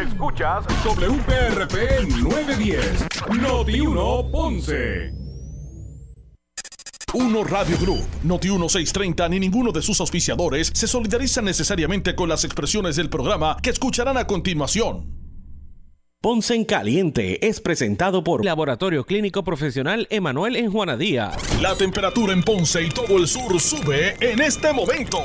Escuchas WPRP 910, Noti 1 Ponce. Uno Radio Group, Noti 1630 ni ninguno de sus auspiciadores se solidarizan necesariamente con las expresiones del programa que escucharán a continuación. Ponce en Caliente es presentado por Laboratorio Clínico Profesional Emanuel en Juana Díaz. La temperatura en Ponce y todo el sur sube en este momento.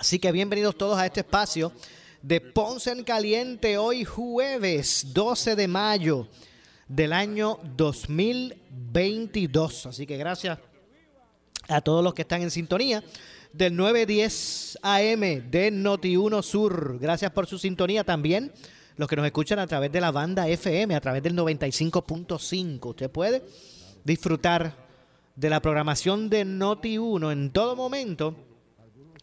Así que bienvenidos todos a este espacio de Ponce en Caliente hoy jueves 12 de mayo del año 2022. Así que gracias a todos los que están en sintonía del 910 AM de Noti1 Sur. Gracias por su sintonía también. Los que nos escuchan a través de la banda FM, a través del 95.5. Usted puede disfrutar de la programación de Noti1 en todo momento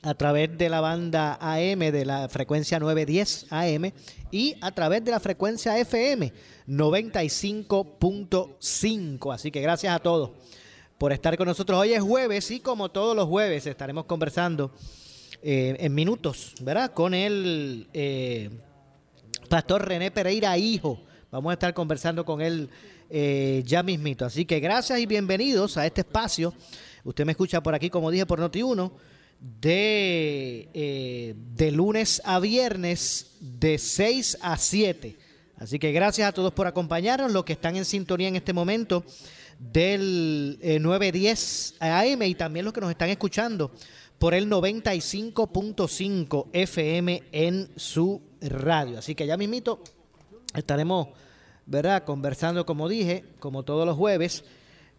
a través de la banda AM de la frecuencia 910 AM y a través de la frecuencia FM 95.5. Así que gracias a todos por estar con nosotros. Hoy es jueves y como todos los jueves estaremos conversando eh, en minutos, ¿verdad? Con el eh, pastor René Pereira, hijo. Vamos a estar conversando con él eh, ya mismito. Así que gracias y bienvenidos a este espacio. Usted me escucha por aquí, como dije, por Noti1, de, de lunes a viernes, de 6 a 7. Así que gracias a todos por acompañarnos, los que están en sintonía en este momento del 910 AM y también los que nos están escuchando por el 95.5 FM en su radio. Así que ya mismito estaremos, ¿verdad? Conversando, como dije, como todos los jueves,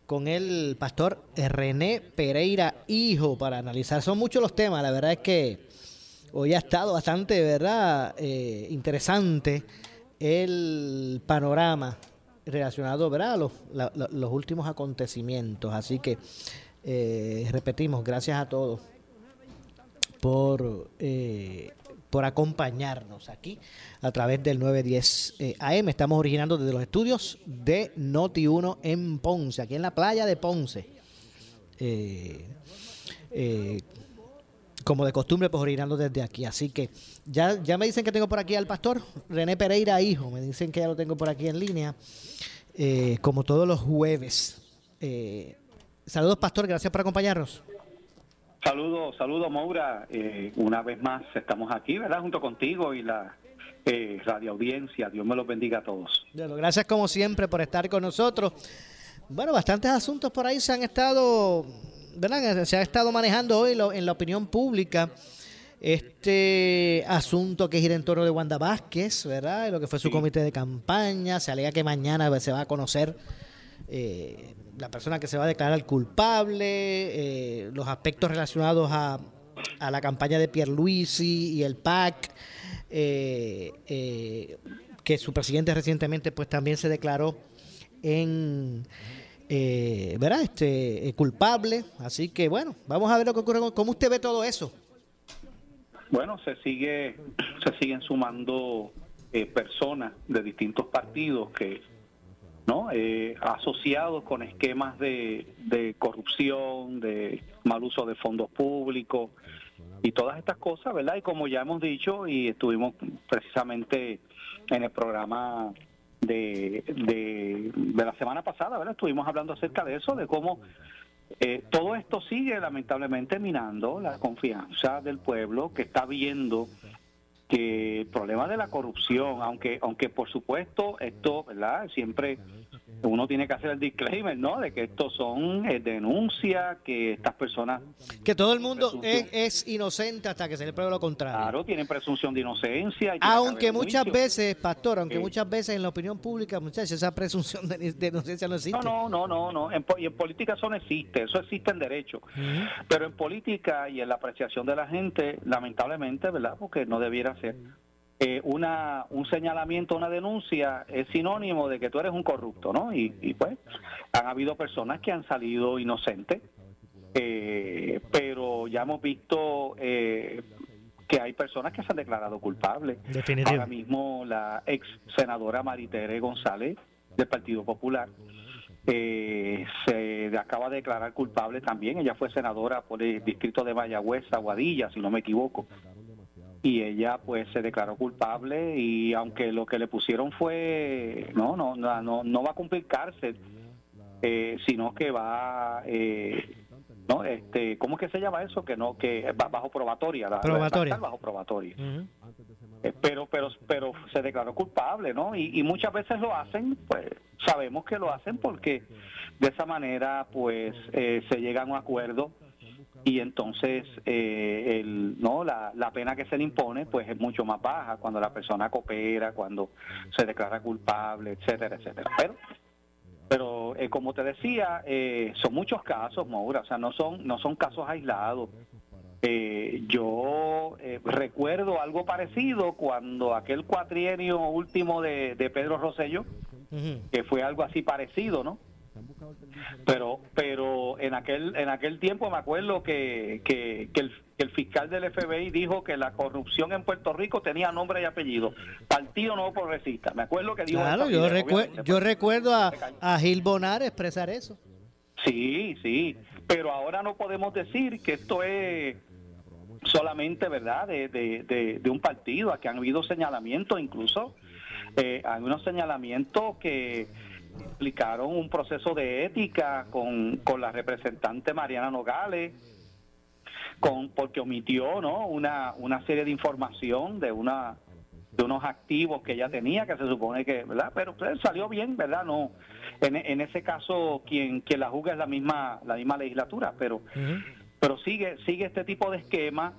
con el pastor René Pereira Hijo para analizar. Son muchos los temas, la verdad es que hoy ha estado bastante, ¿verdad? Eh, interesante el panorama relacionado ¿verdad? a los, últimos acontecimientos. Así que eh, repetimos, gracias a todos por, eh, por acompañarnos aquí a través del 910 eh, AM. Estamos originando desde los estudios de Noti1 en Ponce, aquí en la playa de Ponce. como de costumbre, pues originando desde aquí. Así que ya, ya me dicen que tengo por aquí al pastor René Pereira, hijo. Me dicen que ya lo tengo por aquí en línea. Eh, como todos los jueves. Eh, saludos, Pastor, gracias por acompañarnos. Saludos, saludos, Maura. Eh, una vez más estamos aquí, ¿verdad? Junto contigo y la radio audiencia. Dios me los bendiga a todos. gracias como siempre por estar con nosotros. Bueno, bastantes asuntos por ahí se han estado, ¿verdad? Se ha estado manejando hoy en la opinión pública este asunto que gira en torno de Wanda Vázquez, ¿verdad? Lo que fue su comité de campaña. Se alega que mañana se va a conocer eh, la persona que se va a declarar culpable, eh, los aspectos relacionados a, a, la campaña de Pierluisi y el PAC, eh, que su presidente recientemente pues también se declaró en... ¿verdad? Este, culpable. Así que bueno, vamos a ver lo que ocurre. ¿Cómo usted ve todo eso? Bueno, se sigue se siguen sumando eh, personas de distintos partidos que no eh, asociados con esquemas de, de corrupción, de mal uso de fondos públicos y todas estas cosas, ¿verdad? Y como ya hemos dicho y estuvimos precisamente en el programa de, de, de la semana pasada, ¿verdad? Estuvimos hablando acerca de eso, de cómo eh, todo esto sigue lamentablemente minando la confianza del pueblo que está viendo que el problema de la corrupción, aunque aunque por supuesto esto, ¿verdad? Siempre uno tiene que hacer el disclaimer, ¿no? De que estos son eh, denuncias, que estas personas... Que todo el mundo es, inocente hasta que se le pruebe lo contrario. Claro, tienen presunción de inocencia. aunque muchas veces, pastor, aunque muchas veces en la opinión pública, muchachos, esa presunción de, inocencia no existe. No, no, no, no, En, y en política eso no existe, eso existe en derecho. Pero en política y en la apreciación de la gente, lamentablemente, ¿verdad? Porque no debiera ser eh, una, un señalamiento, una denuncia es sinónimo de que tú eres un corrupto, ¿no? Y, pues han habido personas que han salido inocentes, eh, pero ya hemos visto eh, que hay personas que se han declarado culpables. Ahora mismo la ex senadora Maritere González del Partido Popular se acaba de declarar culpable también. Ella fue senadora por el distrito de Mayagüez, Aguadilla, si no me equivoco y ella pues se declaró culpable y aunque lo que le pusieron fue no no no no, va a cumplir cárcel eh, sino que va eh, no este cómo es que se llama eso que no que va bajo probatoria la, probatoria. bajo probatoria. Eh, pero pero pero se declaró culpable no y, y muchas veces lo hacen pues sabemos que lo hacen porque de esa manera pues se llega a un acuerdo y entonces eh, el, no la, la, pena que se le impone pues es mucho más baja cuando la persona coopera cuando se declara culpable etcétera etcétera. Pero pero eh, como te decía eh, son muchos casos Maura. O sea no son no son casos aislados. Yo recuerdo algo parecido cuando aquel cuatrienio último de, de Pedro Rosello que fue algo así parecido no pero pero en aquel en aquel tiempo me acuerdo que, que, el, fiscal del FBI dijo que la corrupción en Puerto Rico tenía nombre y apellido. Partido no progresista. Me acuerdo que dijo claro yo, yo recuerdo a, a Gil Bonar expresar eso. Sí sí. Pero ahora no podemos decir que esto es solamente verdad de, de, de, un partido. Aquí han habido señalamientos incluso eh, hay unos señalamientos que explicaron un proceso de ética con, con la representante Mariana Nogales, con, porque omitió ¿no? una, una serie de información de una de unos activos que ella tenía que se supone que verdad pero pues, salió bien verdad no en, en ese caso quien quien la juzga es la misma la misma legislatura pero pero sigue sigue este tipo de esquema.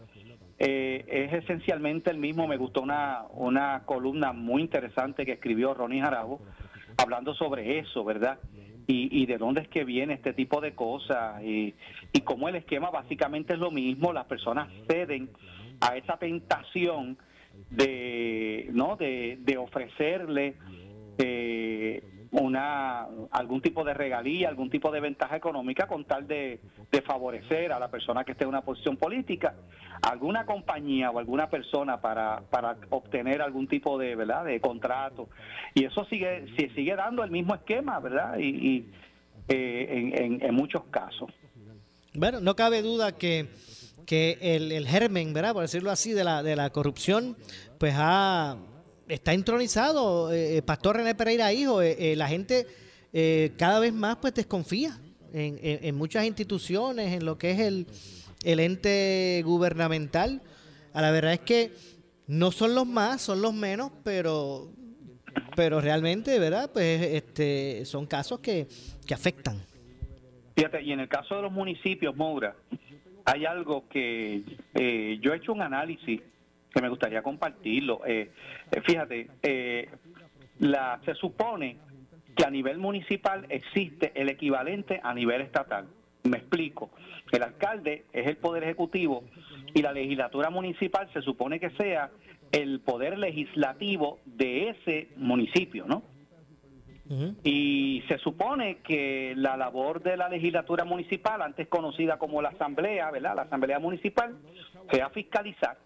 Eh, es esencialmente el mismo. Me gustó una una columna muy interesante que escribió Ronnie Jarabo hablando sobre eso, ¿verdad? Y, de dónde es que viene este tipo de cosas y, y cómo el esquema básicamente es lo mismo, las personas ceden a esa tentación de, ¿no? de ofrecerle eh, una algún tipo de regalía, algún tipo de ventaja económica con tal de, favorecer a la persona que esté en una posición política, alguna compañía o alguna persona para, para obtener algún tipo de verdad de contrato y eso sigue se sigue dando el mismo esquema, verdad y, eh, en, en, muchos casos. Bueno, no cabe duda que que el, el germen, ¿verdad? Por decirlo así, de la, de la corrupción, pues ha, está entronizado eh, eh, Pastor René Pereira Hijo. Eh, la gente cada vez más pues desconfía en, muchas instituciones, en lo que es el, el ente gubernamental. A la verdad es que no son los más, son los menos, pero pero realmente, ¿verdad? Pues este son casos que, que afectan. Fíjate, y en el caso de los municipios, Moura, hay algo que yo he hecho un análisis que me gustaría compartirlo. Eh, eh, fíjate, eh, la, se supone que a nivel municipal existe el equivalente a nivel estatal. Me explico. El alcalde es el poder ejecutivo y la legislatura municipal se supone que sea el poder legislativo de ese municipio, ¿no? Y se supone que la labor de la legislatura municipal, antes conocida como la asamblea, ¿verdad? La asamblea municipal, sea fiscalizar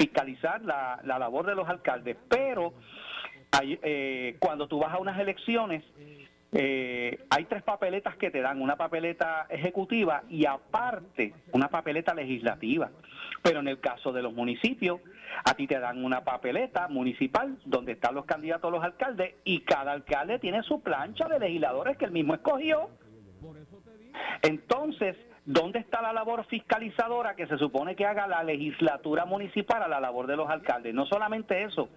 fiscalizar la, la labor de los alcaldes, pero hay, eh, cuando tú vas a unas elecciones, eh, hay tres papeletas que te dan, una papeleta ejecutiva y aparte una papeleta legislativa. Pero en el caso de los municipios, a ti te dan una papeleta municipal donde están los candidatos a los alcaldes y cada alcalde tiene su plancha de legisladores que él mismo escogió. Entonces, ¿Dónde está la labor fiscalizadora que se supone que haga la legislatura municipal a la labor de los alcaldes? No solamente eso,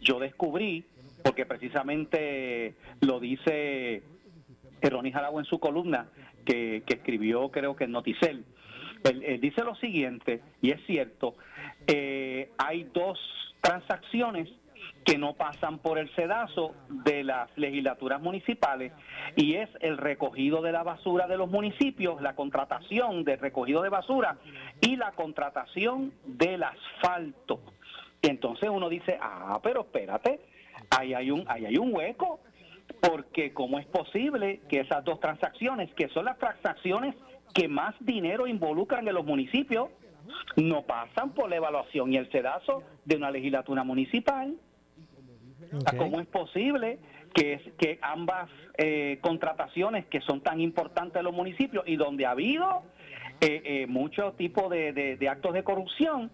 yo descubrí, porque precisamente lo dice Ronnie Jarabo en su columna, que, escribió creo que en Noticel, él, dice lo siguiente, y es cierto, eh, hay dos transacciones que no pasan por el sedazo de las legislaturas municipales y es el recogido de la basura de los municipios, la contratación de recogido de basura y la contratación del asfalto. entonces uno dice, ah, pero espérate, ahí hay un, ahí hay un hueco, porque ¿cómo es posible que esas dos transacciones, que son las transacciones que más dinero involucran en los municipios, no pasan por la evaluación y el sedazo de una legislatura municipal? ¿Cómo es posible que, que ambas eh, contrataciones que son tan importantes en los municipios y donde ha habido eh, eh, mucho tipo de, actos de corrupción,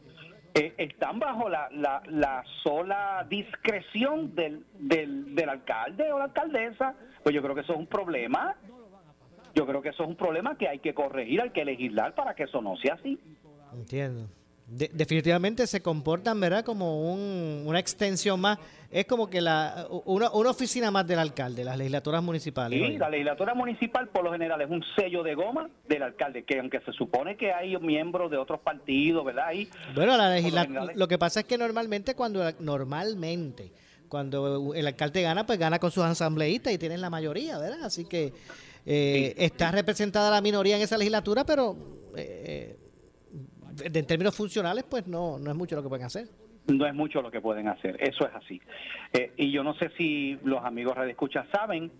eh, están bajo la, la, sola discreción del, del, del alcalde o la alcaldesa, pues yo creo que eso es un problema. Yo creo que eso es un problema que hay que corregir, hay que legislar para que eso no sea así. Entiendo definitivamente se comportan, ¿verdad? Como una extensión más. Es como que la una, oficina más del alcalde, las legislaturas municipales. Sí, la legislatura municipal por lo general es un sello de goma del alcalde, que aunque se supone que hay miembros de otros partidos, ¿verdad? Ahí, bueno, la legislatura, lo que pasa es que normalmente cuando normalmente cuando el alcalde gana, pues gana con sus asambleístas y tienen la mayoría, ¿verdad? Así que eh, está representada la minoría en esa legislatura, pero eh, en términos funcionales, pues no, no es mucho lo que pueden hacer. No es mucho lo que pueden hacer, eso es así. Eh, y yo no sé si los amigos Radio Escucha saben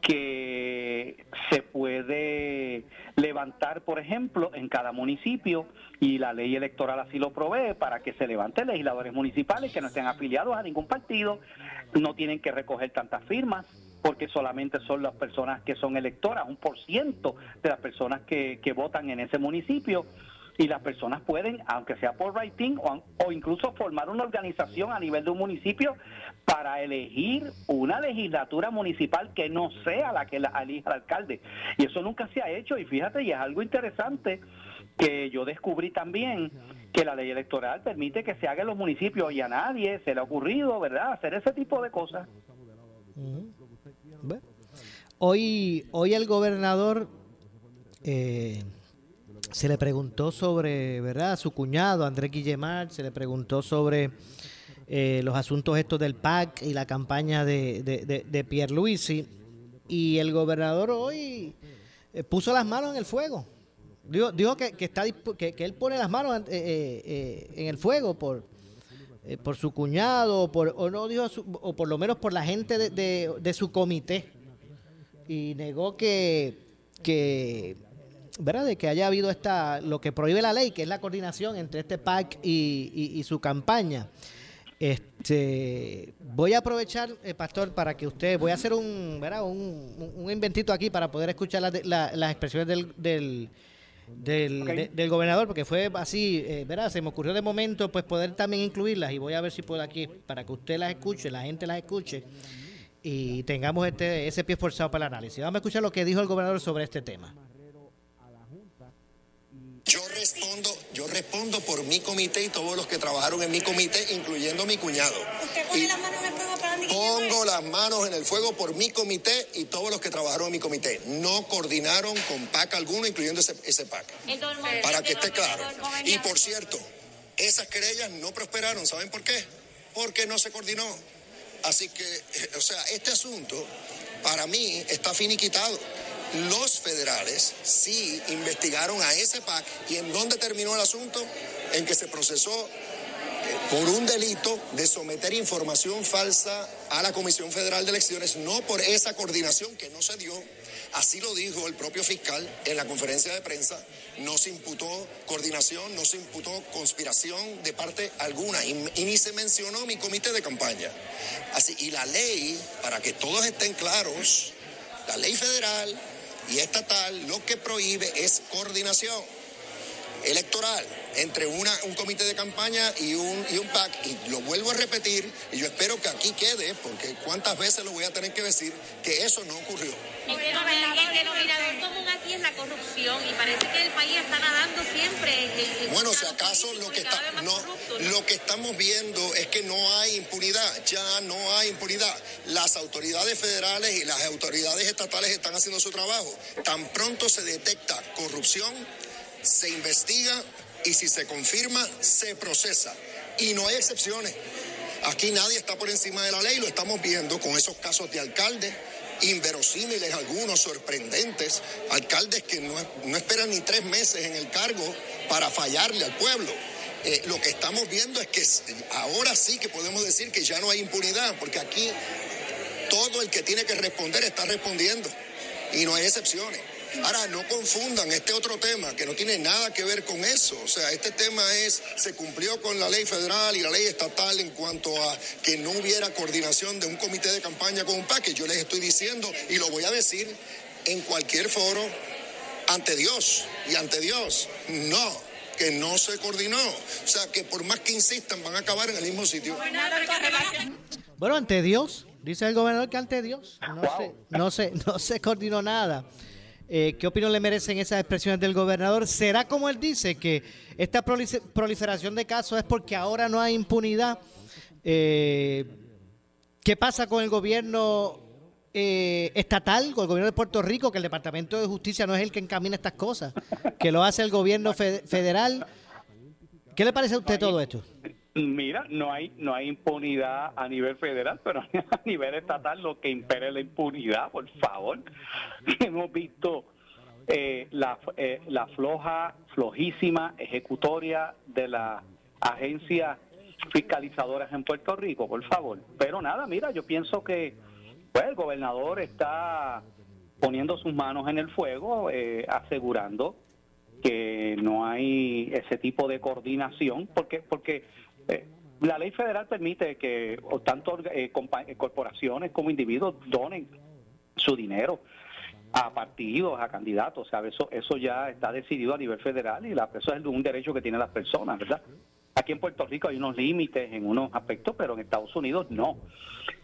que se puede levantar, por ejemplo, en cada municipio, y la ley electoral así lo provee, para que se levanten legisladores municipales que no estén afiliados a ningún partido, no tienen que recoger tantas firmas, porque solamente son las personas que son electoras, un por ciento de las personas que, que votan en ese municipio y las personas pueden, aunque sea por writing o, incluso formar una organización a nivel de un municipio para elegir una legislatura municipal que no sea la que la elija el alcalde. Y eso nunca se ha hecho y fíjate, y es algo interesante que yo descubrí también que la ley electoral permite que se haga en los municipios y a nadie se le ha ocurrido, ¿verdad?, hacer ese tipo de cosas. Hoy, hoy el gobernador eh, se le preguntó sobre, ¿verdad? su cuñado, Andrés Guillemar, se le preguntó sobre eh, los asuntos estos del PAC y la campaña de, de, de. Y el gobernador hoy eh, puso las manos en el fuego. Dijo, dijo que, está, que, él pone las manos eh, en el fuego por, por su cuñado, por, o, no dijo o por lo menos por la gente de, de su comité. Y negó que, que ¿verdad? De que haya habido esta, lo que prohíbe la ley, que es la coordinación entre este PAC y, su campaña. Este, voy a aprovechar, eh, Pastor, para que usted, voy a hacer un, ¿verdad? Un, un inventito aquí para poder escuchar las expresiones del, del, del, gobernador, porque fue así, eh, ¿verdad? Se me ocurrió de momento pues poder también incluirlas y voy a ver si puedo aquí para que usted las escuche, la gente las escuche y tengamos este ese pie forzado para el análisis. Vamos a escuchar lo que dijo el gobernador sobre este tema. Yo respondo, yo respondo por mi comité y todos los que trabajaron en mi comité, incluyendo mi cuñado. ¿Usted pone las manos en el fuego para Pongo las manos en el fuego por mi comité y todos los que trabajaron en mi comité. No coordinaron con PAC alguno, incluyendo ese, ese PAC. Para que esté claro. Y por cierto, esas querellas no prosperaron. ¿Saben por qué? Porque no se coordinó. Así que, eh, o sea, este asunto para mí está finiquitado los federales sí investigaron a ese PAC y en dónde terminó el asunto, en que se procesó eh, por un delito de someter información falsa a la Comisión Federal de Elecciones, no por esa coordinación que no se dio. Así lo dijo el propio fiscal en la conferencia de prensa. No se imputó coordinación, no se imputó conspiración de parte alguna y, ni se mencionó mi comité de campaña. Así, y la ley, para que todos estén claros, la ley federal y estatal lo que prohíbe es coordinación electoral entre una, un comité de campaña y un, y un PAC. Y lo vuelvo a repetir, y yo espero que aquí quede, porque cuántas veces lo voy a tener que decir, que eso no ocurrió. El denominador común aquí es la corrupción y parece que el país está nadando siempre. bueno, si acaso lo que, está, no, lo que estamos viendo es que no hay impunidad, ya no hay impunidad. Las autoridades federales y las autoridades estatales están haciendo su trabajo. Tan pronto se detecta corrupción, se investiga y si se confirma, se procesa. Y no hay excepciones. Aquí nadie está por encima de la ley, lo estamos viendo con esos casos de alcaldes, inverosímiles algunos, sorprendentes, alcaldes que no, no esperan ni tres meses en el cargo para fallarle al pueblo. eh, lo que estamos viendo es que ahora sí que podemos decir que ya no hay impunidad, porque aquí todo el que tiene que responder está respondiendo y no hay excepciones. Ahora, no confundan este otro tema que no tiene nada que ver con eso. O sea, este tema es, se cumplió con la ley federal y la ley estatal en cuanto a que no hubiera coordinación de un comité de campaña con un PAC, yo les estoy diciendo y lo voy a decir en cualquier foro ante Dios y ante Dios. No, que no se coordinó. O sea, que por más que insistan, van a acabar en el mismo sitio. Bueno, ante Dios, dice el gobernador que ante Dios no, se, no, se, no se coordinó nada. Eh, ¿Qué opinión le merecen esas expresiones del gobernador? ¿Será como él dice que esta proliferación de casos es porque ahora no hay impunidad? Eh, ¿Qué pasa con el gobierno eh, estatal, con el gobierno de Puerto Rico, que el Departamento de Justicia no es el que encamina estas cosas, que lo hace el gobierno federal? ¿Qué le parece a usted todo esto? Mira, no hay no hay impunidad a nivel federal, pero a nivel estatal lo que impere la impunidad, por favor. Hemos visto eh, la, eh, la floja, flojísima ejecutoria de las agencias fiscalizadoras en Puerto Rico, por favor. Pero nada, mira, yo pienso que pues el gobernador está poniendo sus manos en el fuego, eh, asegurando que no hay ese tipo de coordinación, porque porque eh, la ley federal permite que tanto eh, eh, corporaciones como individuos donen su dinero a partidos, a candidatos, o sea, eso, eso ya está decidido a nivel federal y la, eso es un derecho que tienen las personas, ¿verdad? Aquí en Puerto Rico hay unos límites en unos aspectos, pero en Estados Unidos no.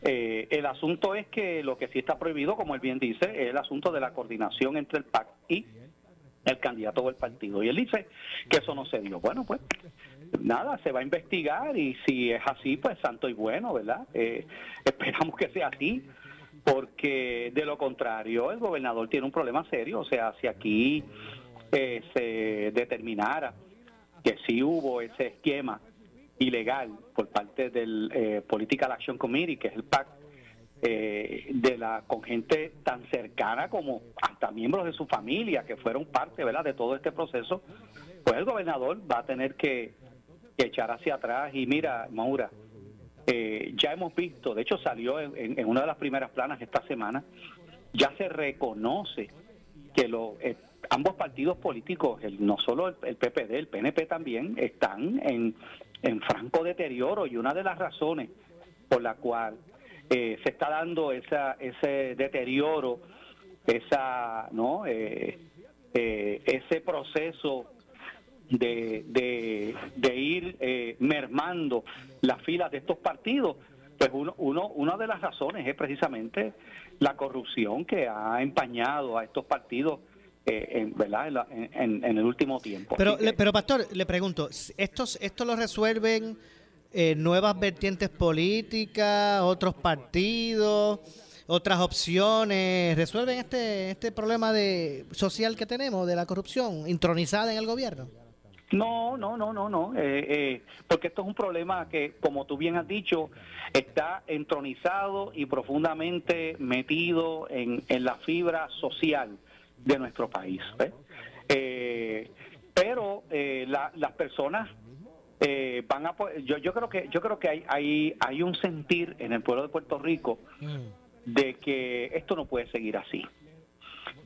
el asunto es que lo que sí está prohibido, como él bien dice, es el asunto de la coordinación entre el PAC y el candidato del partido. Y él dice que eso no se dio. Bueno, pues nada, se va a investigar y si es así, pues santo y bueno, ¿verdad? Eh, esperamos que sea así, porque de lo contrario el gobernador tiene un problema serio. O sea, si aquí eh, se determinara que sí hubo ese esquema ilegal por parte del eh, Political Action Committee, que es el PAC, eh, de la con gente tan cercana como hasta miembros de su familia que fueron parte ¿verdad? de todo este proceso, pues el gobernador va a tener que, echar hacia atrás y mira, Maura, eh, ya hemos visto, de hecho salió en, una de las primeras planas esta semana, ya se reconoce que lo, eh, ambos partidos políticos, el, no solo el, el, PPD, el PNP también, están en, en franco deterioro y una de las razones por la cual eh, se está dando esa, ese deterioro, esa, ¿no? Eh, eh, ese proceso de, de, ir mermando las filas de estos partidos, pues uno, uno, una de las razones es precisamente la corrupción que ha empañado a estos partidos en, ¿verdad? En, en, el último tiempo. Pero, pero Pastor, le pregunto, ¿estos, ¿esto lo resuelven eh, nuevas vertientes políticas, otros partidos, otras opciones, resuelven este, este problema de social que tenemos de la corrupción intronizada en el gobierno? No, no, no, no, no, eh, eh, porque esto es un problema que, como tú bien has dicho, está entronizado y profundamente metido en, en la fibra social de nuestro país. pero las personas eh, van a yo yo creo que yo creo que hay hay hay un sentir en el pueblo de Puerto Rico mm. de que esto no puede seguir así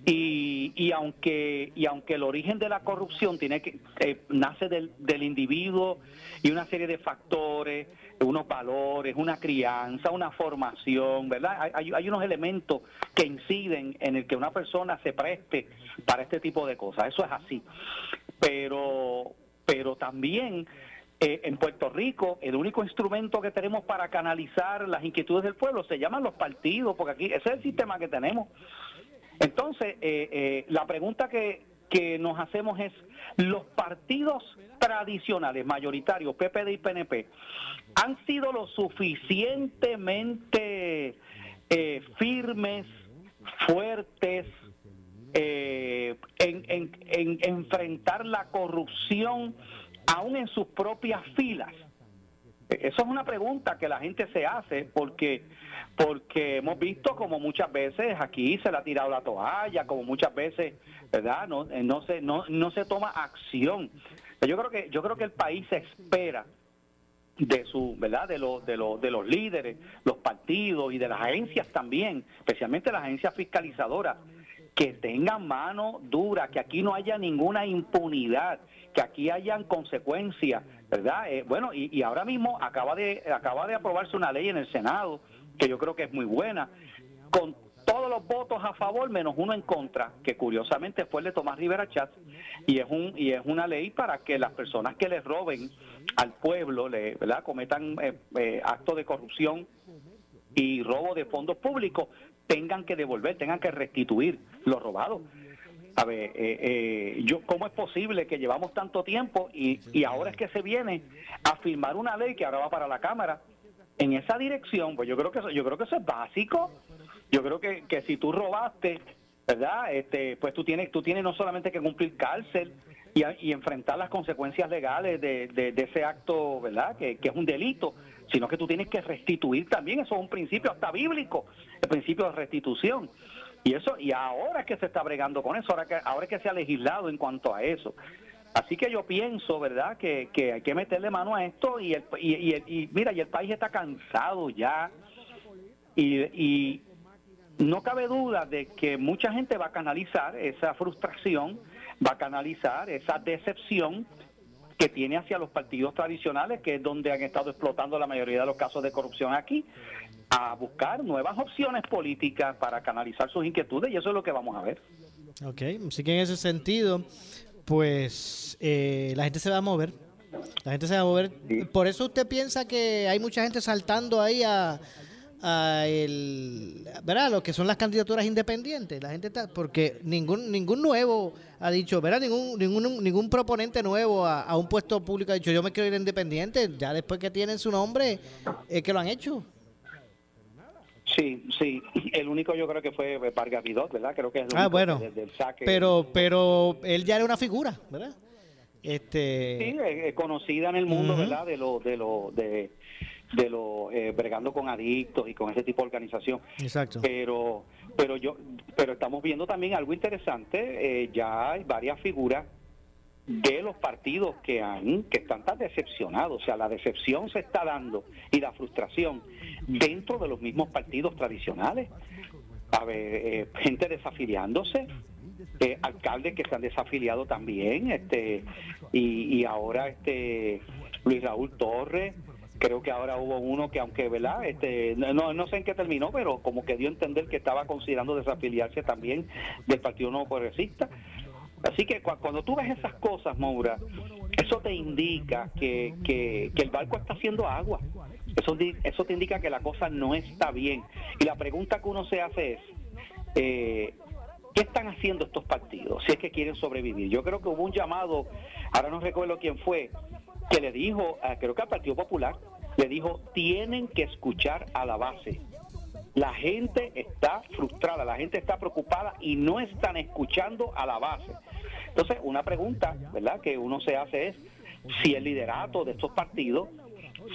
y, y aunque y aunque el origen de la corrupción tiene que eh, nace del, del individuo y una serie de factores unos valores una crianza una formación verdad hay, hay unos elementos que inciden en el que una persona se preste para este tipo de cosas. Eso es así. Pero pero también eh, en Puerto Rico, el único instrumento que tenemos para canalizar las inquietudes del pueblo se llaman los partidos, porque aquí ese es el sistema que tenemos. Entonces, eh, eh, la pregunta que, que nos hacemos es, ¿los partidos tradicionales, mayoritarios, PPD y PNP, han sido lo suficientemente firmes, fuertes, en, en, en enfrentar la corrupción? aún en sus propias filas? Eso es una pregunta que la gente se hace porque porque hemos visto como muchas veces aquí se le ha tirado la toalla, como muchas veces, ¿verdad? No, eh, no se no, no se toma acción. Yo creo que yo creo que el país espera de su, ¿verdad? De los de los de los líderes, los partidos y de las agencias también, especialmente las agencias fiscalizadoras que tengan mano dura, que aquí no haya ninguna impunidad, que aquí hayan consecuencias, ¿verdad? Eh, bueno, y, y, ahora mismo acaba de acaba de aprobarse una ley en el Senado que yo creo que es muy buena, con todos los votos a favor menos uno en contra, que curiosamente fue el de Tomás Rivera Chatz, y es un y es una ley para que las personas que les roben al pueblo, le, ¿verdad? cometan eh, eh, actos de corrupción y robo de fondos públicos, tengan que devolver, tengan que restituir lo robado. A ver, eh, yo, ¿cómo es posible que llevamos tanto tiempo y, y ahora es que se viene a firmar una ley que ahora va para la Cámara en esa dirección? Pues yo creo que eso, yo creo que eso es básico. Yo creo que, que si tú robaste, ¿verdad? Este, pues tú tienes, tú tienes no solamente que cumplir cárcel y, y enfrentar las consecuencias legales de, de, ese acto, ¿verdad? Que, que es un delito, sino que tú tienes que restituir también. Eso es un principio hasta bíblico, el principio de restitución. Y eso y ahora que se está bregando con eso, ahora que ahora que se ha legislado en cuanto a eso. Así que yo pienso, ¿verdad?, que, que hay que meterle mano a esto y, el, y, y, mira, y el país está cansado ya y, y no cabe duda de que mucha gente va a canalizar esa frustración, va a canalizar esa decepción que tiene hacia los partidos tradicionales, que es donde han estado explotando la mayoría de los casos de corrupción aquí, a buscar nuevas opciones políticas para canalizar sus inquietudes y eso es lo que vamos a ver. Ok, así que en ese sentido, pues eh, la gente se va a mover. La gente se va a mover. Por eso usted piensa que hay mucha gente saltando ahí a, a el, ¿verdad? Lo que son las candidaturas independientes. La gente está, porque ningún ningún nuevo ha dicho, ¿verdad? Ningún ningún ningún proponente nuevo a, un puesto público ha dicho, yo me quiero ir independiente. Ya después que tienen su nombre, es que lo han hecho. Sí, sí. El único yo creo que fue Vargas Vidot, ¿verdad? Creo que es el ah, bueno. Pero, pero él ya era una figura, ¿verdad? Este... Sí, es conocida en el mundo, ¿verdad? De lo, de lo, de de lo eh, bregando con adictos y con ese tipo de organización. Exacto. Pero pero yo pero estamos viendo también algo interesante, eh, ya hay varias figuras de los partidos que han que están tan decepcionados, o sea, la decepción se está dando y la frustración dentro de los mismos partidos tradicionales. A ver, eh, gente desafiliándose, eh, alcaldes que se han desafiliado también, este y, y ahora este Luis Raúl Torres, creo que ahora hubo uno que aunque verdad este no no sé en qué terminó pero como que dio a entender que estaba considerando desafiliarse también del partido nuevo progresista. Así que cuando tú ves esas cosas Maura eso te indica que, que, el barco está haciendo agua. Eso eso te indica que la cosa no está bien. Y la pregunta que uno se hace es eh, ¿Qué están haciendo estos partidos si es que quieren sobrevivir? Yo creo que hubo un llamado, ahora no recuerdo quién fue, que le dijo, creo que al Partido Popular, le dijo, tienen que escuchar a la base. La gente está frustrada, la gente está preocupada y no están escuchando a la base. Entonces, una pregunta, ¿verdad?, que uno se hace es si el liderato de estos partidos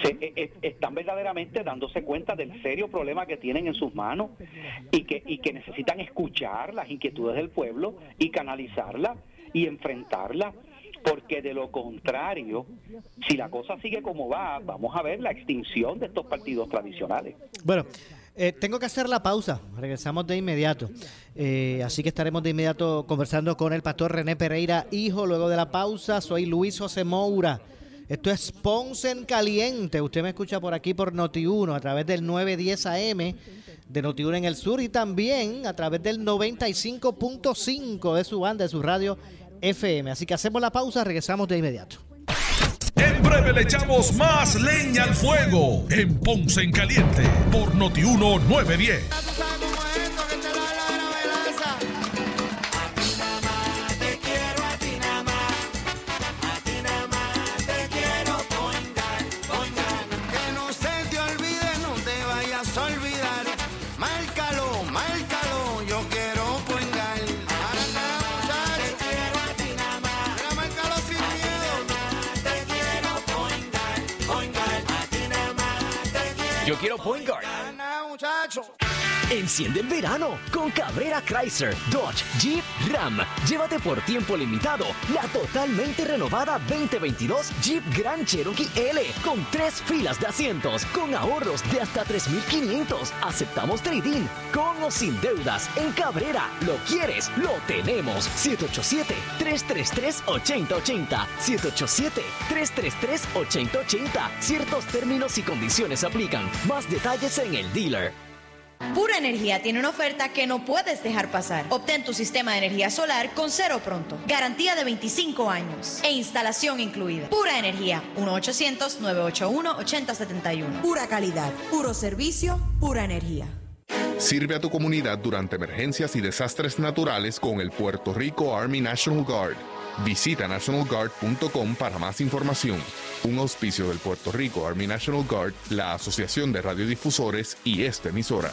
se, e, e, están verdaderamente dándose cuenta del serio problema que tienen en sus manos y que, y que necesitan escuchar las inquietudes del pueblo y canalizarlas y enfrentarlas porque de lo contrario, si la cosa sigue como va, vamos a ver la extinción de estos partidos tradicionales. Bueno. Eh, tengo que hacer la pausa, regresamos de inmediato. Eh, así que estaremos de inmediato conversando con el pastor René Pereira, hijo. Luego de la pausa, soy Luis José Moura. Esto es Ponce en Caliente. Usted me escucha por aquí por Noti1 a través del 910 AM de Noti1 en el sur y también a través del 95.5 de su banda, de su radio FM. Así que hacemos la pausa, regresamos de inmediato. En breve le echamos más leña al fuego en Ponce en Caliente por Noti1 910. Yo quiero point guard. Enciende el verano con Cabrera Chrysler, Dodge, Jeep, Ram. Llévate por tiempo limitado la totalmente renovada 2022 Jeep Grand Cherokee L con tres filas de asientos, con ahorros de hasta 3.500. Aceptamos trading con o sin deudas. En Cabrera, lo quieres, lo tenemos. 787-333-8080. 787-333-8080. Ciertos términos y condiciones aplican. Más detalles en el dealer. Pura Energía tiene una oferta que no puedes dejar pasar. Obtén tu sistema de energía solar con cero pronto. Garantía de 25 años e instalación incluida. Pura Energía, 1-800-981-8071. Pura calidad, puro servicio, pura energía. Sirve a tu comunidad durante emergencias y desastres naturales con el Puerto Rico Army National Guard. Visita nationalguard.com para más información. Un auspicio del Puerto Rico Army National Guard, la Asociación de Radiodifusores y esta emisora.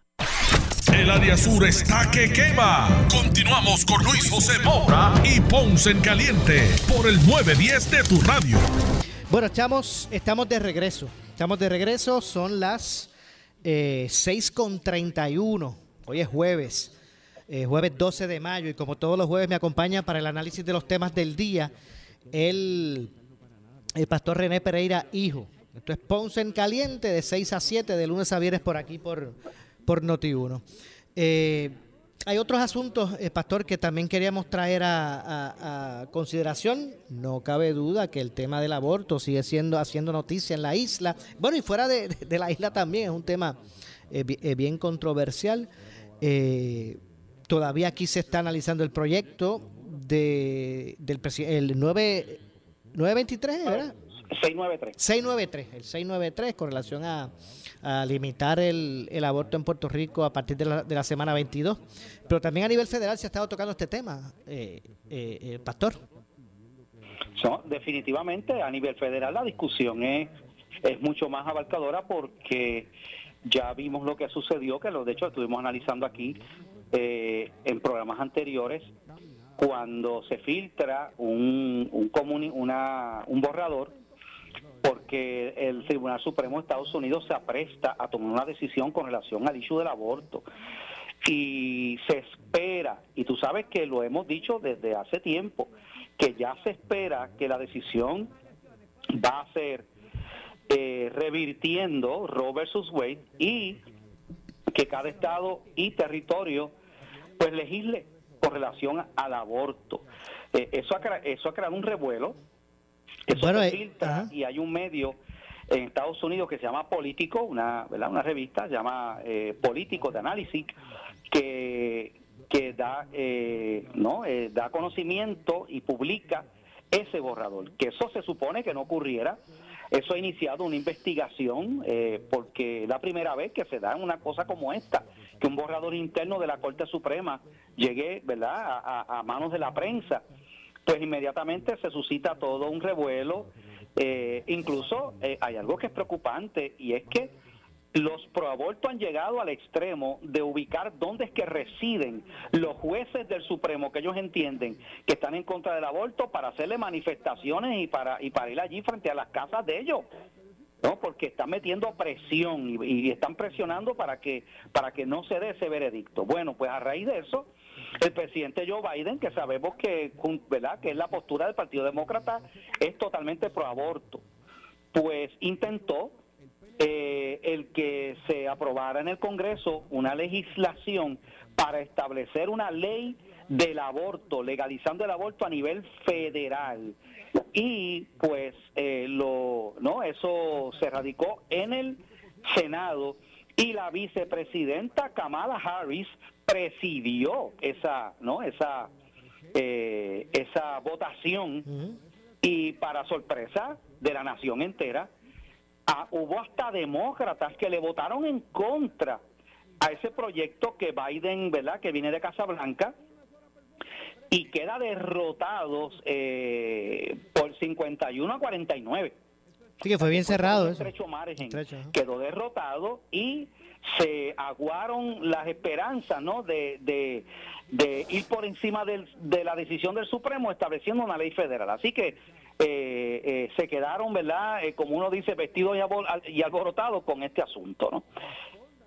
El área sur está que quema. Continuamos con Luis José Moura y Ponce en Caliente por el 910 de tu radio. Bueno, estamos, estamos de regreso. Estamos de regreso, son las eh, 6.31. Hoy es jueves, eh, jueves 12 de mayo y como todos los jueves me acompaña para el análisis de los temas del día el, el pastor René Pereira, hijo. Esto es Ponce en Caliente de 6 a 7 de lunes a viernes por aquí por por Noti1. Eh, hay otros asuntos, eh, Pastor, que también queríamos traer a, consideración. No cabe duda que el tema del aborto sigue siendo haciendo noticia en la isla. Bueno, y fuera de, la isla también es un tema eh, bien controversial. todavía aquí se está analizando el proyecto de, del el 9, 923, ¿verdad? 693. 693, el 693 con relación a, limitar el, aborto en Puerto Rico a partir de la, de la, semana 22. Pero también a nivel federal se ha estado tocando este tema, eh, eh, eh Pastor. definitivamente a nivel federal la discusión es, es mucho más abarcadora porque ya vimos lo que sucedió, que lo de hecho estuvimos analizando aquí eh, en programas anteriores, cuando se filtra un, un, una, un borrador porque el Tribunal Supremo de Estados Unidos se apresta a tomar una decisión con relación al issue del aborto. Y se espera, y tú sabes que lo hemos dicho desde hace tiempo, que ya se espera que la decisión va a ser eh, revirtiendo Roe versus Wade y que cada estado y territorio pues legisle con relación al aborto. Eh, eso, ha, eso ha creado un revuelo bueno, se filtra y hay un medio en Estados Unidos que se llama Político, una, ¿verdad? una revista, se llama eh, Político de Análisis, que, que da, eh, ¿no? Eh, da conocimiento y publica ese borrador, que eso se supone que no ocurriera. Eso ha iniciado una investigación eh, porque es la primera vez que se da una cosa como esta, que un borrador interno de la Corte Suprema llegue ¿verdad? a manos de la prensa pues inmediatamente se suscita todo un revuelo. Eh, incluso eh, hay algo que es preocupante y es que los proabortos han llegado al extremo de ubicar dónde es que residen los jueces del Supremo que ellos entienden que están en contra del aborto para hacerle manifestaciones y para y para ir allí frente a las casas de ellos. ¿No? porque están metiendo presión y, y, están presionando para que para que no se dé ese veredicto. Bueno, pues a raíz de eso el presidente Joe Biden, que sabemos que, ¿verdad? que es la postura del Partido Demócrata, es totalmente pro aborto, pues intentó eh, el que se aprobara en el Congreso una legislación para establecer una ley del aborto, legalizando el aborto a nivel federal. Y pues eh, lo, no, eso se radicó en el Senado y la vicepresidenta Kamala Harris presidió esa, ¿no? Esa, eh, esa votación y para sorpresa de la nación entera, ah, hubo hasta demócratas que le votaron en contra a ese proyecto que Biden, ¿verdad? Que viene de Casa Blanca y queda derrotado eh, por 51 a 49. Sí, que fue bien cerrado. Estrecho margen. Quedó derrotado y se aguaron las esperanzas ¿no? de, de, ir por encima de la decisión del Supremo estableciendo una ley federal. Así que eh, eh, se quedaron, ¿verdad? Eh, como uno dice, vestidos y, alborotados con este asunto, ¿no?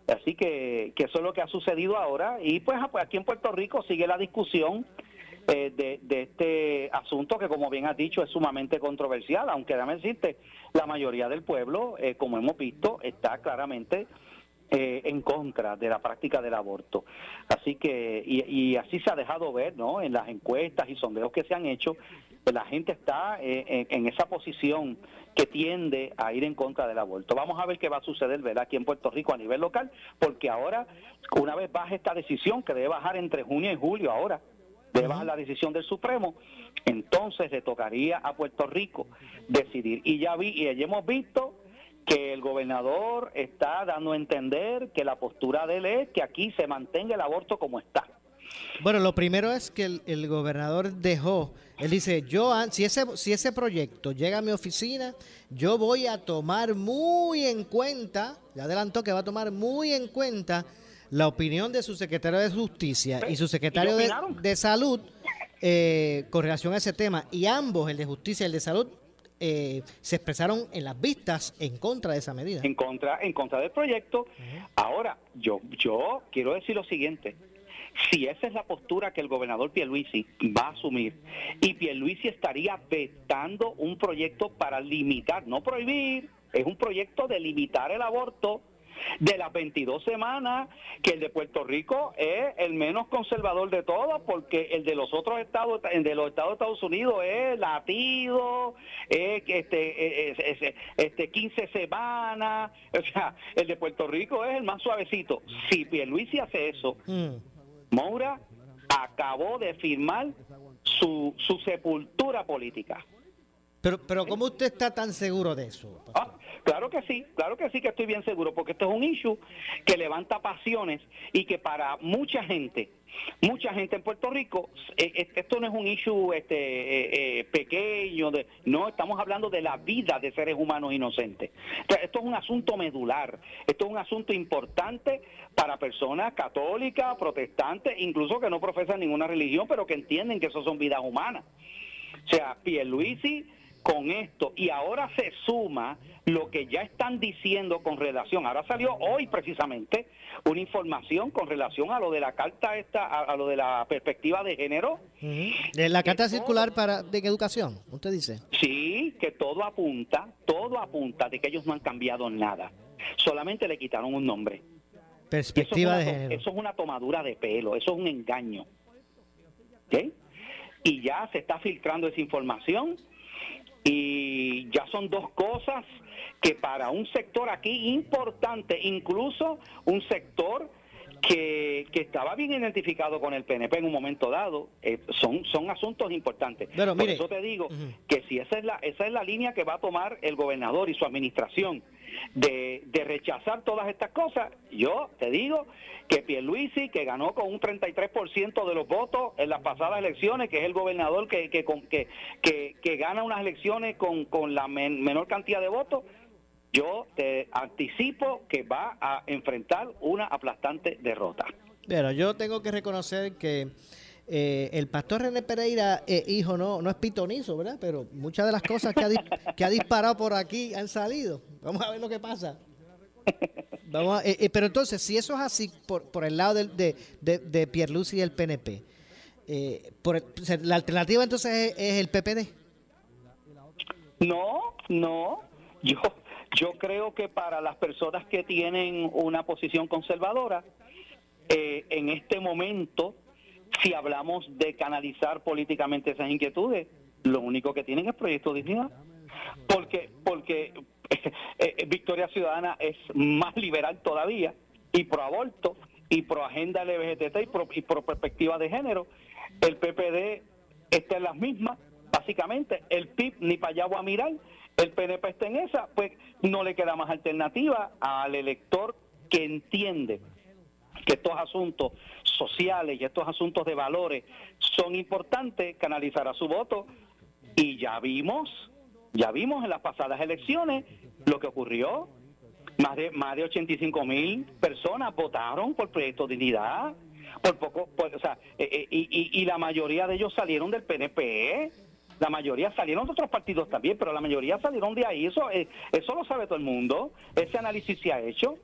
Así que, que eso es lo que ha sucedido ahora. Y pues, pues aquí en Puerto Rico sigue la discusión de, de, este asunto que, como bien has dicho, es sumamente controversial, aunque déjame decirte, la mayoría del pueblo, como hemos visto, está claramente eh, en contra de la práctica del aborto. Así que, y, así se ha dejado ver, ¿no? En las encuestas y sondeos que se han hecho, la gente está eh, en, esa posición que tiende a ir en contra del aborto. Vamos a ver qué va a suceder, ¿verdad? Aquí en Puerto Rico a nivel local, porque ahora, una vez baja esta decisión, que debe bajar entre junio y julio ahora, debe bajar la decisión del Supremo, entonces le tocaría a Puerto Rico decidir. Y ya vi, y ya hemos visto que el gobernador está dando a entender que la postura de él es que aquí se mantenga el aborto como está. Bueno, lo primero es que el, gobernador dejó, él dice, yo si ese, si ese proyecto llega a mi oficina, yo voy a tomar muy en cuenta, ya adelantó que va a tomar muy en cuenta la opinión de su secretario de Justicia y su secretario de, Salud eh, con relación a ese tema, y ambos, el de Justicia y el de Salud, eh, se expresaron en las vistas en contra de esa medida. En contra, en contra del proyecto. Ahora, yo, yo quiero decir lo siguiente. Si esa es la postura que el gobernador Pierluisi va a asumir y Pierluisi estaría vetando un proyecto para limitar, no prohibir, es un proyecto de limitar el aborto de las 22 semanas, que el de Puerto Rico es el menos conservador de todos, porque el de los otros estados, el de los estados de Estados Unidos es latido, es este, es, este 15 semanas, o sea, el de Puerto Rico es el más suavecito. Si Pierluisi hace eso, mm. Moura acabó de firmar su, su sepultura política. Pero, pero ¿cómo usted está tan seguro de eso? Ah, claro que sí, claro que sí que estoy bien seguro, porque esto es un issue que levanta pasiones y que para mucha gente, mucha gente en Puerto Rico, eh, eh, esto no es un issue este, eh, pequeño, de, no, estamos hablando de la vida de seres humanos inocentes. esto es un asunto medular, esto es un asunto importante para personas católicas, protestantes, incluso que no profesan ninguna religión, pero que entienden que eso son vidas humanas. O sea, Pierluisi con esto y ahora se suma lo que ya están diciendo con relación, ahora salió hoy precisamente una información con relación a lo de la carta esta, a, lo de la perspectiva de género. de La carta circular para de educación, usted dice. Sí, que todo apunta, todo apunta de que ellos no han cambiado nada, solamente le quitaron un nombre. Perspectiva de género. Eso es una tomadura de pelo, eso es un engaño. ¿Ok? Y ya se está filtrando esa información y ya son dos cosas que para un sector aquí importante, incluso un sector que, que, estaba bien identificado con el PNP en un momento dado, eh, son, son asuntos importantes. Pero, Por eso te digo que si esa es, la, esa es la línea que va a tomar el gobernador y su administración, de, de rechazar todas estas cosas, yo te digo que Pierluisi, que ganó con un 33% de los votos en las pasadas elecciones, que es el gobernador que, que, que, que gana unas elecciones con, con la menor cantidad de votos, yo te anticipo que va a enfrentar una aplastante derrota. Pero yo tengo que reconocer que eh, el pastor René Pereira, eh, hijo, no, no es pitonizo, ¿verdad? Pero muchas de las cosas que ha, que ha disparado por aquí han salido. Vamos a ver lo que pasa. Vamos eh, pero entonces, si eso es así por, por el lado de, de, de, de Pierluisi y el PNP, por, ¿la alternativa entonces es, el PPD? No, no. Yo, yo creo que para las personas que tienen una posición conservadora, en este momento si hablamos de canalizar políticamente esas inquietudes, lo único que tienen es Proyecto Dignidad. Porque, porque eh, Victoria Ciudadana es más liberal todavía y pro aborto y pro agenda LGBTT y pro, y pro perspectiva de género. El PPD está en las mismas, básicamente. El PIB ni para allá va a mirar. El PNP está en esa, pues no le queda más alternativa al elector que entiende que estos asuntos sociales y estos asuntos de valores son importantes, canalizará su voto. Y ya vimos, ya vimos en las pasadas elecciones lo que ocurrió. Más de, más de 85 mil personas votaron por Proyecto Dignidad. Por poco, o sea, eh, eh, y, y, la mayoría de ellos salieron del PNP. La mayoría salieron de otros partidos también, pero la mayoría salieron de ahí. Eso, eh, eso lo sabe todo el mundo. Ese análisis se ha hecho.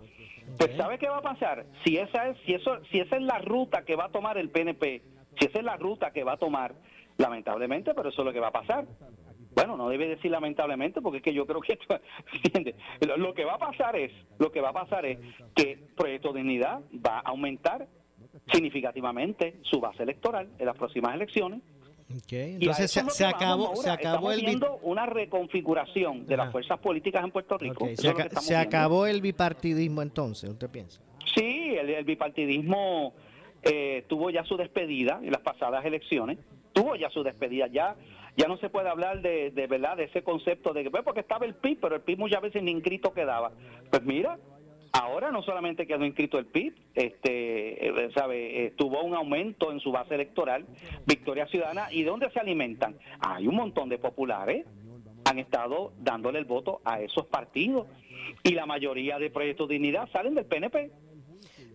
Pues ¿sabe qué va a pasar? Si esa es si eso si esa es la ruta que va a tomar el PNP, si esa es la ruta que va a tomar, lamentablemente, pero eso es lo que va a pasar. Bueno, no debe decir lamentablemente porque es que yo creo que esto, lo que va a pasar es, lo que va a pasar es que Proyecto Dignidad va a aumentar significativamente su base electoral en las próximas elecciones entonces se, acabó, se acabó el viendo una reconfiguración de las fuerzas políticas en Puerto Rico. Se, acabó el bipartidismo entonces, ¿usted piensa? Sí, el, bipartidismo eh, tuvo ya su despedida en las pasadas elecciones, tuvo ya su despedida, ya ya no se puede hablar de, de verdad de ese concepto de que pues, porque estaba el PIB, pero el PIB muchas veces ni inscrito quedaba. Pues mira, Ahora no solamente quedó inscrito el PIB, este, eh, sabe, eh, tuvo un aumento en su base electoral, Victoria Ciudadana, ¿y de dónde se alimentan? Hay un montón de populares han estado dándole el voto a esos partidos y la mayoría de proyectos de dignidad salen del PNP.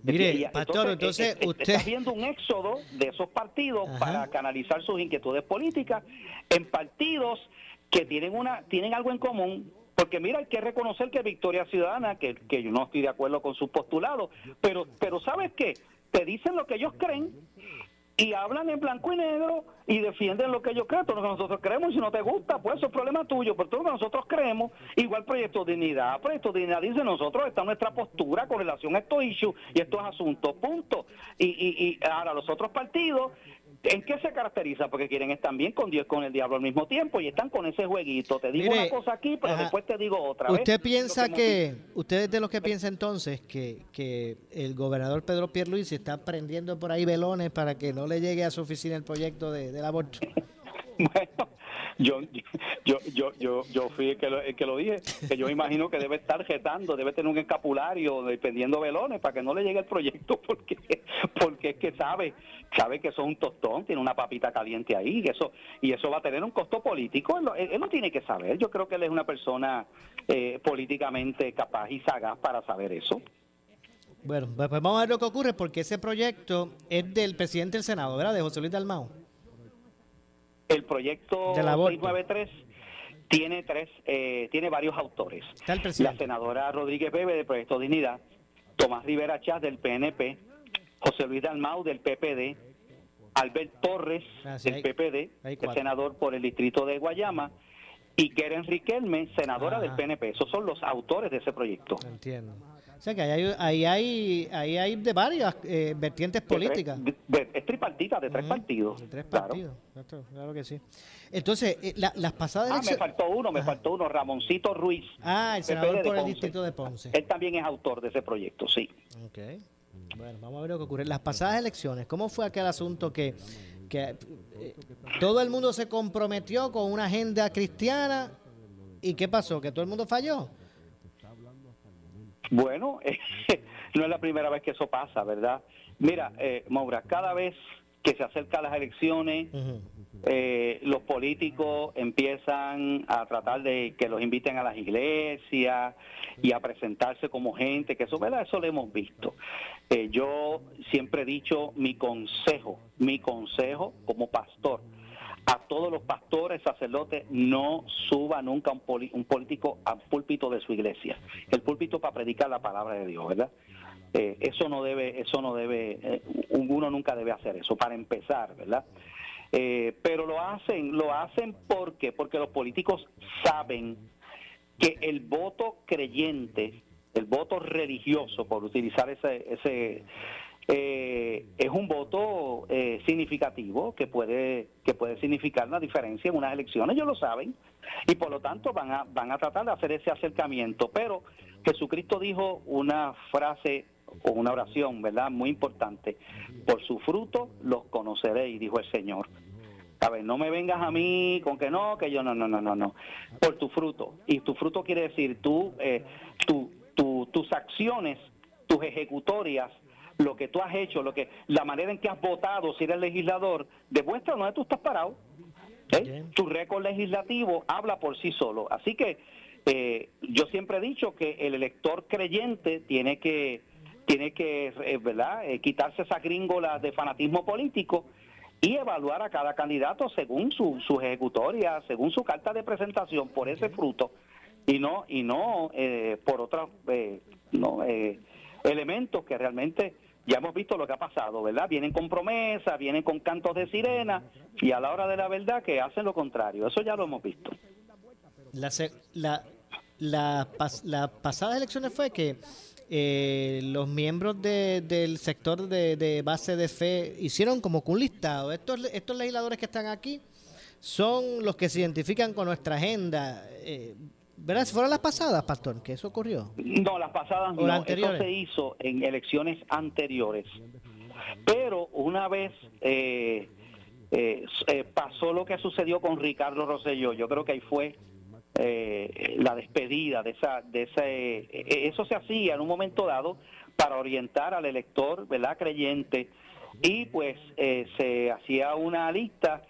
Mire, pastor, entonces, eh, usted está viendo un éxodo de esos partidos para canalizar sus inquietudes políticas en partidos que tienen una tienen algo en común porque mira, hay que reconocer que Victoria Ciudadana, que, yo no estoy de acuerdo con su postulado, pero, pero ¿sabes qué? Te dicen lo que ellos creen y hablan en blanco y negro y defienden lo que ellos creen, todo lo que nosotros creemos, y si no te gusta, pues eso es problema tuyo, pero todo lo que nosotros creemos, igual Proyecto Dignidad, Proyecto Dignidad dice nosotros, está nuestra postura con relación a estos issues y estos asuntos, punto. Y, y, y ahora los otros partidos ¿En qué se caracteriza? Porque quieren estar bien con Dios con el diablo al mismo tiempo y están con ese jueguito. Te digo una cosa aquí, pero después te digo otra. ¿Usted piensa que, usted es de los que piensa entonces que, que el gobernador Pedro Pierluisi está prendiendo por ahí velones para que no le llegue a su oficina el proyecto de, del aborto? bueno, yo, yo, yo, yo, yo fui el que, lo, que lo dije, que yo imagino que debe estar jetando, debe tener un escapulario dependiendo velones para que no le llegue el proyecto, porque, porque es que sabe, sabe que eso es un tostón, tiene una papita caliente ahí, y eso, y eso va a tener un costo político, él, no tiene que saber, yo creo que él es una persona eh, políticamente capaz y sagaz para saber eso. Bueno, pues, pues vamos a ver lo que ocurre, porque ese proyecto es del presidente del Senado, ¿verdad? De José Luis Dalmau. El proyecto 693 tiene tres, eh, tiene varios autores. La senadora Rodríguez Bebe del Proyecto Dignidad, Tomás Rivera Chávez del PNP, José Luis Dalmau del PPD, Albert Torres ah, del PPD, el senador por el distrito de Guayama, y Keren Riquelme, senadora del PNP. Esos son los autores de ese proyecto. Entiendo. O sea que ahí hay, ahí hay, hay de varias eh, vertientes políticas. es tripartita, de tres partidos. De tres partidos, claro. que sí. Entonces, eh, las pasadas Ah, me faltó uno, me faltó uno, Ramoncito Ruiz. Ah, el senador por el distrito de Ponce. Él también es autor de ese proyecto, sí. Ok. Bueno, vamos a ver lo que ocurre. Las pasadas elecciones, ¿cómo fue aquel asunto que, que eh, todo el mundo se comprometió con una agenda cristiana y qué pasó? ¿Que todo el mundo falló? Bueno, no es la primera vez que eso pasa, ¿verdad? Mira, eh, Maura, cada vez que se acercan las elecciones, eh, los políticos empiezan a tratar de que los inviten a las iglesias y a presentarse como gente, que eso, ¿verdad? Eso lo hemos visto. Eh, yo siempre he dicho mi consejo, mi consejo como pastor, a todos los pastores, sacerdotes, no suba nunca un, un político al púlpito de su iglesia. El púlpito para predicar la palabra de Dios, ¿verdad? Eh, eso no debe, eso no debe, eh, uno nunca debe hacer eso, para empezar, ¿verdad? Eh, pero lo hacen, lo hacen porque, porque los políticos saben que el voto creyente, el voto religioso, por utilizar ese, ese eh, es un voto eh, significativo que puede que puede significar una diferencia en unas elecciones, ellos lo saben, y por lo tanto van a, van a tratar de hacer ese acercamiento. Pero Jesucristo dijo una frase o una oración, ¿verdad? Muy importante. Por su fruto los conoceréis, dijo el Señor. A ver, no me vengas a mí con que no, que yo no, no, no, no, no. Por tu fruto. Y tu fruto quiere decir tú, eh, tu, tus acciones, tus ejecutorias, lo que tú has hecho, lo que, la manera en que has votado, si eres legislador, demuestra dónde tú estás parado. ¿eh? Tu récord legislativo habla por sí solo. Así que eh, yo siempre he dicho que el elector creyente tiene que tiene que eh, verdad quitarse esa gringola de fanatismo político y evaluar a cada candidato según su, su ejecutoria, según su carta de presentación por ese fruto y no y no por otros no, elementos que realmente ya hemos visto lo que ha pasado, ¿verdad? Vienen con promesas, vienen con cantos de sirena y a la hora de la verdad que hacen lo contrario. Eso ya lo hemos visto. La, la, la, las pasadas elecciones fue que eh, los miembros del sector de, base de fe hicieron como que un listado. Estos, estos legisladores que están aquí son los que se identifican con nuestra agenda. Eh, ¿Verdad? ¿Fueron las pasadas, Pastor, que eso ocurrió? No, las pasadas no. Eso se hizo en elecciones anteriores. Pero una vez eh, eh, eh, pasó lo que sucedió con Ricardo Rosselló, yo creo que ahí fue la despedida de esa, de ese, eso se hacía en un momento dado para orientar al elector, ¿verdad? Creyente y pues se hacía una lista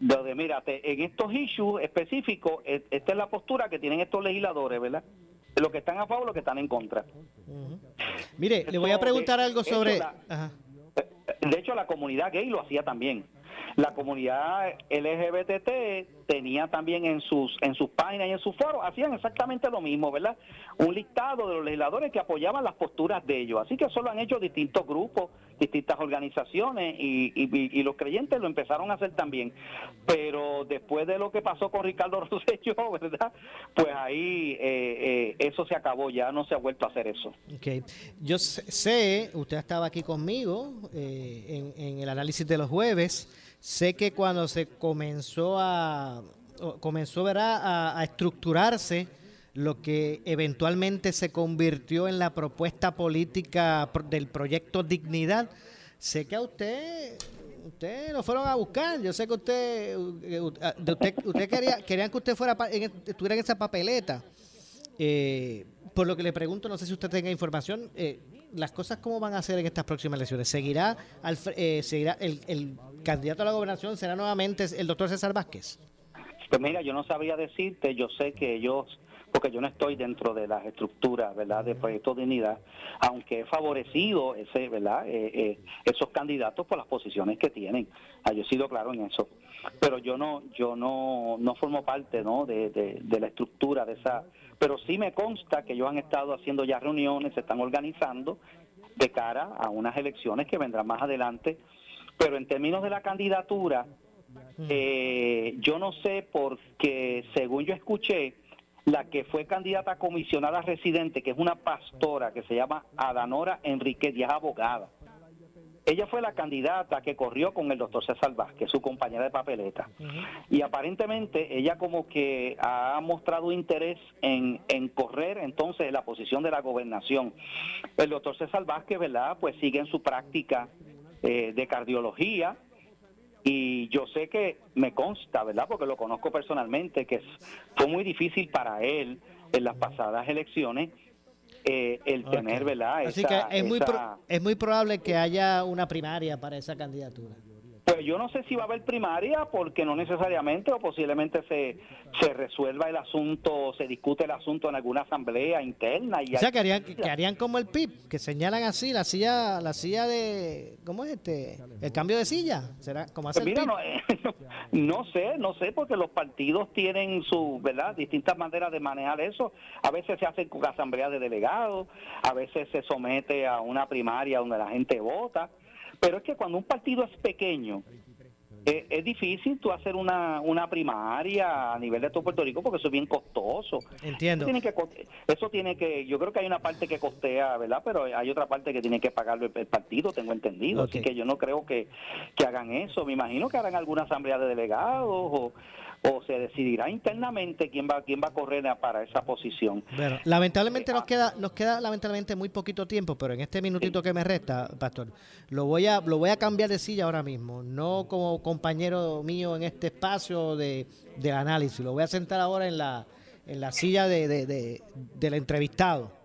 de, mira, en estos issues específicos, e, esta es la postura que tienen estos legisladores, ¿verdad? Los que están a favor, los que están en contra. Mire, le voy a preguntar algo sobre... De hecho, la comunidad gay lo hacía también. La comunidad LGBT tenía también en sus en sus páginas y en sus foros, hacían exactamente lo mismo, ¿verdad? Un listado de los legisladores que apoyaban las posturas de ellos. Así que eso lo han hecho distintos grupos, distintas organizaciones y, los creyentes lo empezaron a hacer también. Pero después de lo que pasó con Ricardo Rosselló, ¿verdad? Pues ahí eh, eh, eso se acabó, ya no se ha vuelto a hacer eso. Okay. Yo sé, usted estaba aquí conmigo eh, en, en el análisis de los jueves. Sé que cuando se comenzó a comenzó a, a, estructurarse lo que eventualmente se convirtió en la propuesta política del proyecto Dignidad, sé que a usted usted lo fueron a buscar. Yo sé que usted usted, usted quería querían que usted fuera estuviera en esa papeleta. Eh, por lo que le pregunto, no sé si usted tenga información, eh, las cosas cómo van a ser en estas próximas elecciones. ¿Seguirá, eh, seguirá el, el, candidato a la gobernación será nuevamente el doctor César Vázquez? Pues mira, yo no sabría decirte, yo sé que ellos, porque yo no estoy dentro de las estructuras, ¿verdad?, de Proyecto Dignidad, aunque he favorecido ese, ¿verdad?, eh, eh, esos candidatos por las posiciones que tienen. Ah, yo he sido claro en eso. Pero yo no, yo no, no formo parte, ¿no?, de, de la estructura de esa pero sí me consta que ellos han estado haciendo ya reuniones, se están organizando de cara a unas elecciones que vendrán más adelante. Pero en términos de la candidatura, eh, yo no sé porque, según yo escuché, la que fue candidata a comisionada residente, que es una pastora que se llama Adanora Enrique y abogada. Ella fue la candidata que corrió con el doctor César Vázquez, su compañera de papeleta. Y aparentemente ella como que ha mostrado interés en, en correr entonces la posición de la gobernación. El doctor César Vázquez, ¿verdad? Pues sigue en su práctica eh, de cardiología, y yo sé que me consta, ¿verdad? Porque lo conozco personalmente, que fue muy difícil para él en las pasadas elecciones eh, el tener, ¿verdad? Así que es, muy es muy probable que haya una primaria para esa candidatura. Pues yo no sé si va a haber primaria porque no necesariamente o posiblemente se, se resuelva el asunto, se discute el asunto en alguna asamblea interna. Y o sea, que harían, que harían como el PIB, que señalan así la silla la silla de, ¿cómo es este? El cambio de silla, ¿será como hace pues No, sé, no sé, porque los partidos tienen su, ¿verdad? Distintas maneras de manejar eso. A veces se hace con asamblea de delegados, a veces se somete a una primaria donde la gente vota pero es que cuando un partido es pequeño, eh, es difícil tú hacer una, una primaria a nivel de todo Puerto Rico porque eso es bien costoso. Entiendo. Eso tiene, que, eso tiene que, yo creo que hay una parte que costea, ¿verdad? Pero hay otra parte que tiene que pagarlo el, partido, tengo entendido. Así que yo no creo que, que hagan eso. Me imagino que harán alguna asamblea de delegados o o se decidirá internamente quién va quién va a correr para esa posición. lamentablemente nos queda nos queda lamentablemente muy poquito tiempo, pero en este minutito que me resta, pastor, lo voy a lo voy a cambiar de silla ahora mismo, no como compañero mío en este espacio de, análisis, lo voy a sentar ahora en la en la silla de, de del entrevistado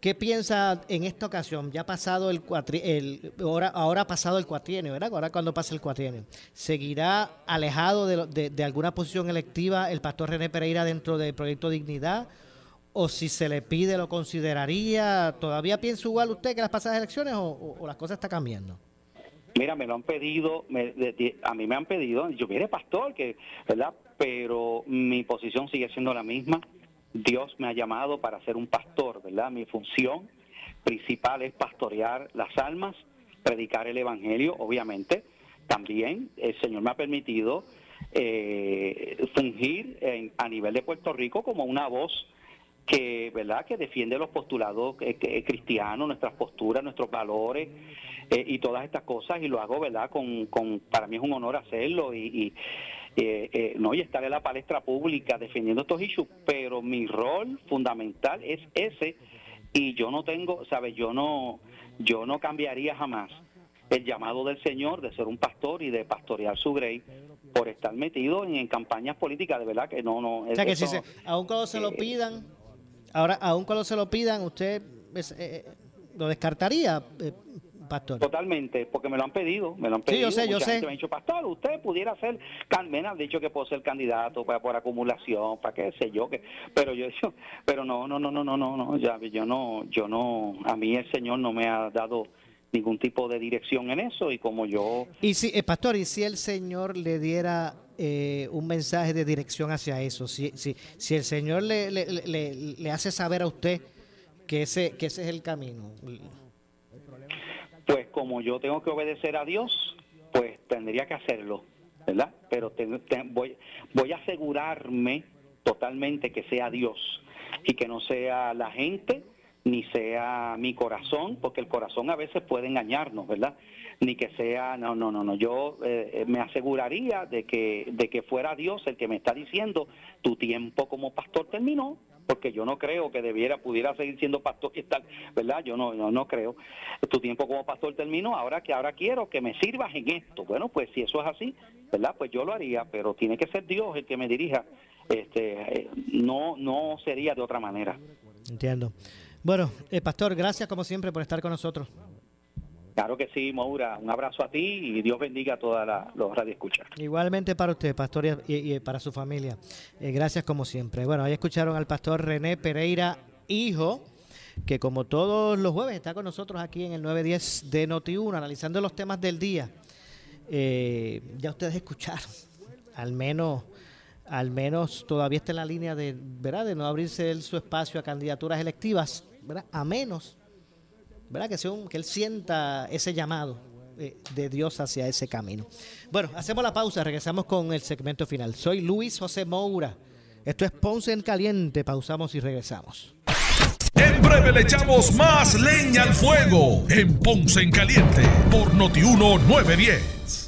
¿Qué piensa en esta ocasión? Ya ha pasado el, el ahora, ahora ha pasado el cuatrienio, ¿verdad? Ahora cuando pasa el cuatrienio. ¿Seguirá alejado de, de, alguna posición electiva el pastor René Pereira dentro del proyecto Dignidad? ¿O si se le pide lo consideraría? ¿Todavía piensa igual usted que las pasadas elecciones o, las cosas están cambiando? Mira, me lo han pedido, a mí me han pedido, yo mire pastor, que, ¿verdad? Pero mi posición sigue siendo la misma Dios me ha llamado para ser un pastor, ¿verdad? Mi función principal es pastorear las almas, predicar el Evangelio, obviamente. También el Señor me ha permitido eh, fungir a nivel de Puerto Rico como una voz que, ¿verdad? que defiende los postulados eh, eh, cristianos, nuestras posturas, nuestros valores y todas estas cosas y lo hago, ¿verdad? Con, con, para mí es un honor hacerlo y, eh, eh, no y estar en la palestra pública defendiendo estos issues, pero mi rol fundamental es ese y yo no tengo, sabes, yo no yo no cambiaría jamás el llamado del Señor de ser un pastor y de pastorear su grey por estar metido en, campañas políticas, de verdad que no no O sea que si se, aun cuando se lo eh, pidan, ahora aun cuando se lo pidan, usted eh, lo descartaría pastor. Totalmente, porque me lo han pedido, me lo han pedido. Sí, yo sé, yo sé. Me han dicho, pastor, usted pudiera ser, me han dicho que puedo ser candidato para por acumulación, para qué sé yo, que, pero yo, pero no, no, no, no, no, no, no, ya, yo no, yo no, a mí el Señor no me ha dado ningún tipo de dirección en eso y como yo... Y si, eh, pastor, y si el Señor le diera eh, un mensaje de dirección hacia eso, si, si, si el Señor le, le, le, le hace saber a usted que ese, que ese es el camino pues como yo tengo que obedecer a Dios, pues tendría que hacerlo, ¿verdad? Pero voy, voy a asegurarme totalmente que sea Dios y que no sea la gente ni sea mi corazón, porque el corazón a veces puede engañarnos, ¿verdad? Ni que sea, no, no, no, no, yo eh, me aseguraría de que, de que fuera Dios el que me está diciendo, tu tiempo como pastor terminó, porque yo no creo que debiera, pudiera seguir siendo pastor y tal, ¿verdad? Yo no, no, no creo. Tu tiempo como pastor terminó, ahora que ahora quiero que me sirvas en esto. Bueno, pues si eso es así, ¿verdad? Pues yo lo haría, pero tiene que ser Dios el que me dirija. Este, eh, no, no sería de otra manera. Entiendo. Bueno, eh, pastor, gracias como siempre por estar con nosotros. Claro que sí, Maura. Un abrazo a ti y Dios bendiga a todos los radioescuchas. Igualmente para usted, pastor, y, para su familia. Eh, gracias como siempre. Bueno, ahí escucharon al pastor René Pereira, hijo, que como todos los jueves está con nosotros aquí en el 910 de Noti1, analizando los temas del día. Eh, ya ustedes escucharon, al menos al menos todavía está en la línea de, ¿verdad? de no abrirse su espacio a candidaturas electivas, ¿verdad? a menos ¿verdad? Que, sea que él sienta ese llamado eh, de Dios hacia ese camino. Bueno, hacemos la pausa, regresamos con el segmento final. Soy Luis José Moura. Esto es Ponce en Caliente. Pausamos y regresamos. En breve le echamos más leña al fuego en Ponce en Caliente por Notiuno 910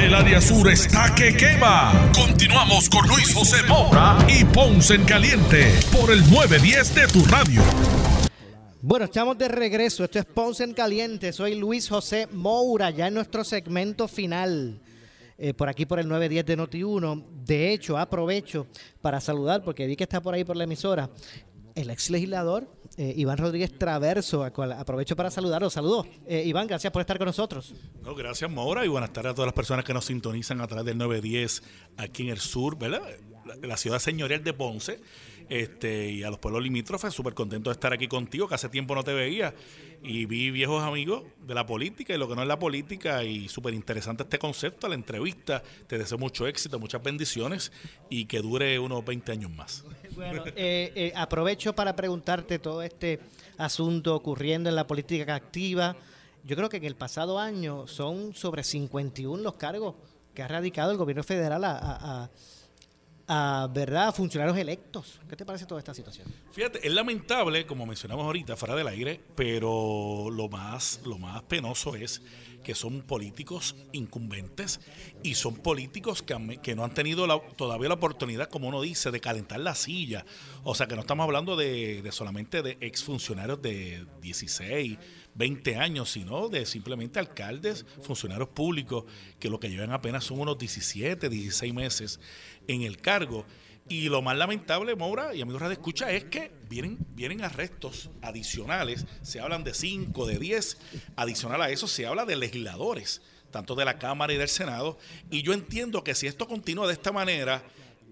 El área sur está que quema. Continuamos con Luis José Moura y Ponce en Caliente por el 910 de tu radio. Bueno, estamos de regreso. Esto es Ponce en Caliente. Soy Luis José Moura, ya en nuestro segmento final. Eh, por aquí por el 910 de Noti1. De hecho, aprovecho para saludar, porque vi que está por ahí por la emisora, el ex legislador eh, Iván Rodríguez Traverso. Aprovecho para saludarlo. Saludos. Eh, Iván, gracias por estar con nosotros. No, gracias, Mora, y buenas tardes a todas las personas que nos sintonizan a través del 910 aquí en el sur, ¿verdad? la ciudad señorial de Ponce este, y a los pueblos limítrofes, súper contento de estar aquí contigo, que hace tiempo no te veía y vi viejos amigos de la política y lo que no es la política y súper interesante este concepto, la entrevista, te deseo mucho éxito, muchas bendiciones y que dure unos 20 años más. Bueno, eh, eh, aprovecho para preguntarte todo este asunto ocurriendo en la política activa. Yo creo que en el pasado año son sobre 51 los cargos que ha radicado el gobierno federal a a, ¿verdad? funcionarios electos. ¿Qué te parece toda esta situación? Fíjate, es lamentable, como mencionamos ahorita, fuera del aire, pero lo más, lo más penoso es que son políticos incumbentes y son políticos que, que no han tenido todavía la oportunidad, como uno dice, de calentar la silla. O sea, que no estamos hablando de, de solamente de exfuncionarios de 16, 20 años, sino de simplemente alcaldes, funcionarios públicos, que lo que llevan apenas son unos 17, 16 meses en el cargo. Y lo más lamentable, Maura y amigos de escucha, es que vienen, vienen arrestos adicionales. Se hablan de 5, de 10. Adicional a eso, se habla de legisladores, tanto de la Cámara y del Senado. Y yo entiendo que si esto continúa de esta manera,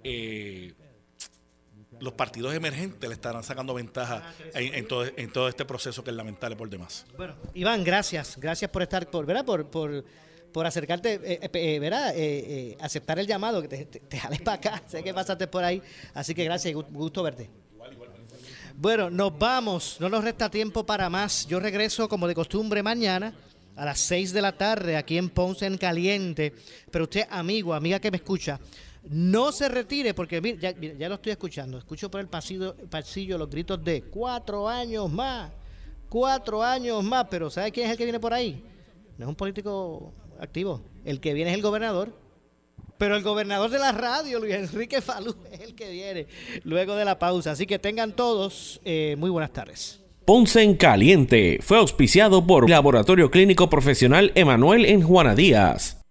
eh, los partidos emergentes le estarán sacando ventaja en, todo, en todo este proceso que es lamentable por demás. Bueno, Iván, gracias. Gracias por estar, por, ¿verdad? Por, por, por acercarte, eh, eh, eh ¿verdad? Eh, aceptar el llamado, que te, te, jales para acá. sé que pasaste por ahí. Así que gracias, gusto verte. Bueno, nos vamos. No nos resta tiempo para más. Yo regreso como de costumbre mañana a las 6 de la tarde aquí en Ponce en Caliente. Pero usted, amigo, amiga que me escucha, no se retire porque mira, ya, lo estoy escuchando. Escucho por el pasillo, pasillo los gritos de cuatro años más, cuatro años más. Pero ¿sabe quién es el que viene por ahí? No es un político activo. El que viene es el gobernador. Pero el gobernador de la radio, Luis Enrique Falú, es el que viene luego de la pausa. Así que tengan todos eh, muy buenas tardes. Ponce en Caliente fue auspiciado por Laboratorio Clínico Profesional Emanuel en Juana Díaz.